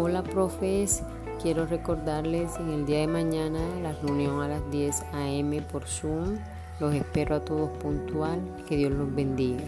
Hola profes, quiero recordarles en el día de mañana la reunión a las 10 a.m. por Zoom. Los espero a todos puntual. Que Dios los bendiga.